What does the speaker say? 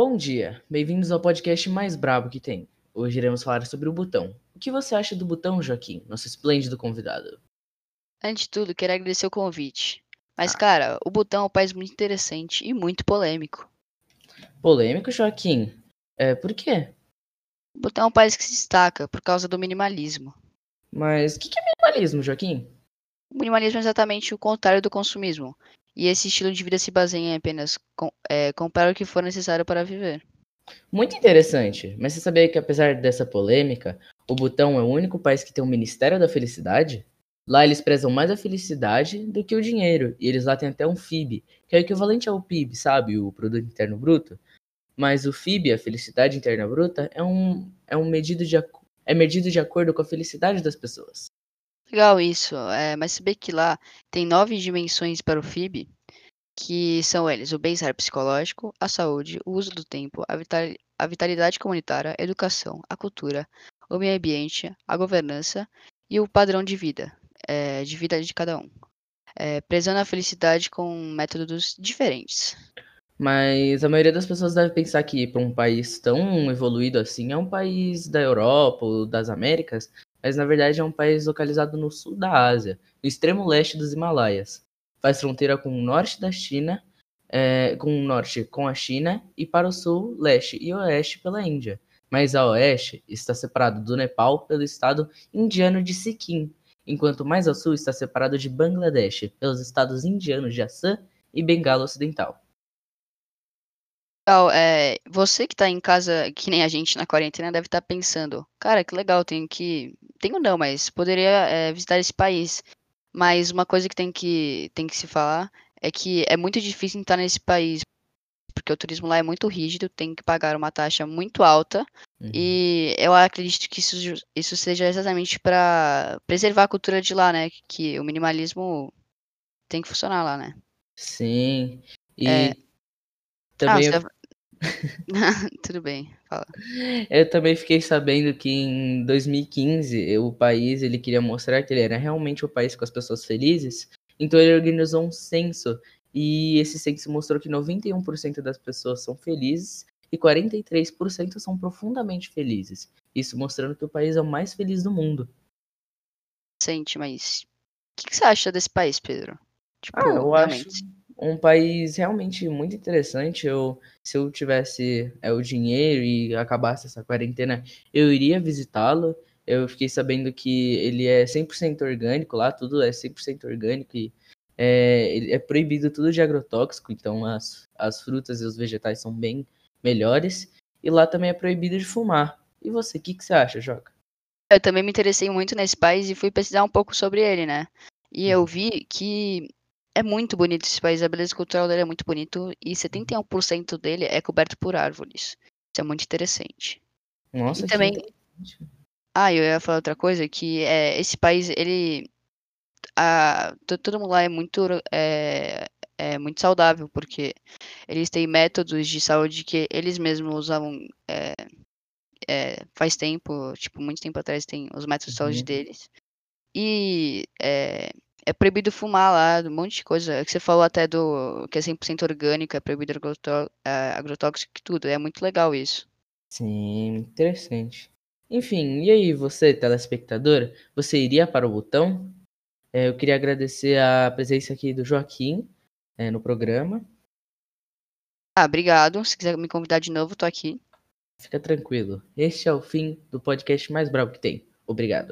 Bom dia, bem-vindos ao podcast mais brabo que tem. Hoje iremos falar sobre o Butão. O que você acha do Butão, Joaquim, nosso esplêndido convidado? Antes de tudo, quero agradecer o convite. Mas, cara, o Butão é um país muito interessante e muito polêmico. Polêmico, Joaquim? É, por quê? O Butão é um país que se destaca por causa do minimalismo. Mas o que, que é minimalismo, Joaquim? O minimalismo é exatamente o contrário do consumismo. E esse estilo de vida se baseia em apenas com, é, comprar o que for necessário para viver. Muito interessante, mas você sabia que apesar dessa polêmica, o Butão é o único país que tem um Ministério da Felicidade? Lá eles prezam mais a felicidade do que o dinheiro, e eles lá têm até um FIB, que é o equivalente ao PIB, sabe, o Produto Interno Bruto. Mas o FIB, a Felicidade Interna Bruta, é um, é um medido de, é medido de acordo com a felicidade das pessoas. Legal isso, é, mas saber que lá tem nove dimensões para o FIB, que são eles o bem-estar psicológico, a saúde, o uso do tempo, a, vital, a vitalidade comunitária, a educação, a cultura, o meio ambiente, a governança e o padrão de vida, é, de vida de cada um, é, prezando a felicidade com métodos diferentes. Mas a maioria das pessoas deve pensar que para um país tão evoluído assim é um país da Europa ou das Américas, mas na verdade é um país localizado no sul da Ásia, no extremo leste dos Himalaias. Faz fronteira com o norte da China, é, com o norte com a China e para o sul, leste e oeste pela Índia. Mas a oeste está separado do Nepal pelo estado indiano de Sikkim, enquanto mais ao sul está separado de Bangladesh pelos estados indianos de Assam e Bengala Ocidental. Legal, é, você que tá em casa, que nem a gente na quarentena, deve estar pensando, cara, que legal, tenho que. Tenho não, mas poderia é, visitar esse país. Mas uma coisa que tem que, tem que se falar é que é muito difícil entrar nesse país, porque o turismo lá é muito rígido, tem que pagar uma taxa muito alta. Uhum. E eu acredito que isso, isso seja exatamente para preservar a cultura de lá, né? Que o minimalismo tem que funcionar lá, né? Sim. E é... também. Ah, Tudo bem, fala. Eu também fiquei sabendo que em 2015 o país ele queria mostrar que ele era realmente o país com as pessoas felizes, então ele organizou um censo e esse censo mostrou que 91% das pessoas são felizes e 43% são profundamente felizes. Isso mostrando que o país é o mais feliz do mundo. Sente, mas o que, que, você acha desse país, Pedro? Tipo, ah, eu realmente. acho um país realmente muito interessante. Eu, se eu tivesse é, o dinheiro e acabasse essa quarentena, eu iria visitá-lo. Eu fiquei sabendo que ele é 100% orgânico lá, tudo é 100% orgânico e é, é proibido tudo de agrotóxico, então as, as frutas e os vegetais são bem melhores. E lá também é proibido de fumar. E você, o que, que você acha, Joca? Eu também me interessei muito nesse país e fui pesquisar um pouco sobre ele, né? E eu uhum. vi que é muito bonito esse país, a beleza cultural dele é muito bonito e 71% dele é coberto por árvores. Isso é muito interessante. Nossa, e também. Ah, eu ia falar outra coisa, que é, esse país, ele. A, todo mundo lá é muito, é, é muito saudável, porque eles têm métodos de saúde que eles mesmos usavam é, é, faz tempo, tipo, muito tempo atrás tem os métodos de saúde uhum. deles. E é, é proibido fumar lá, um monte de coisa. Que você falou até do que é 100% orgânico, é proibido é, agrotóxico e tudo. É muito legal isso. Sim, interessante. Enfim, e aí você, telespectador, você iria para o botão? É, eu queria agradecer a presença aqui do Joaquim é, no programa. Ah, obrigado. Se quiser me convidar de novo, tô aqui. Fica tranquilo. Este é o fim do podcast mais bravo que tem. Obrigado.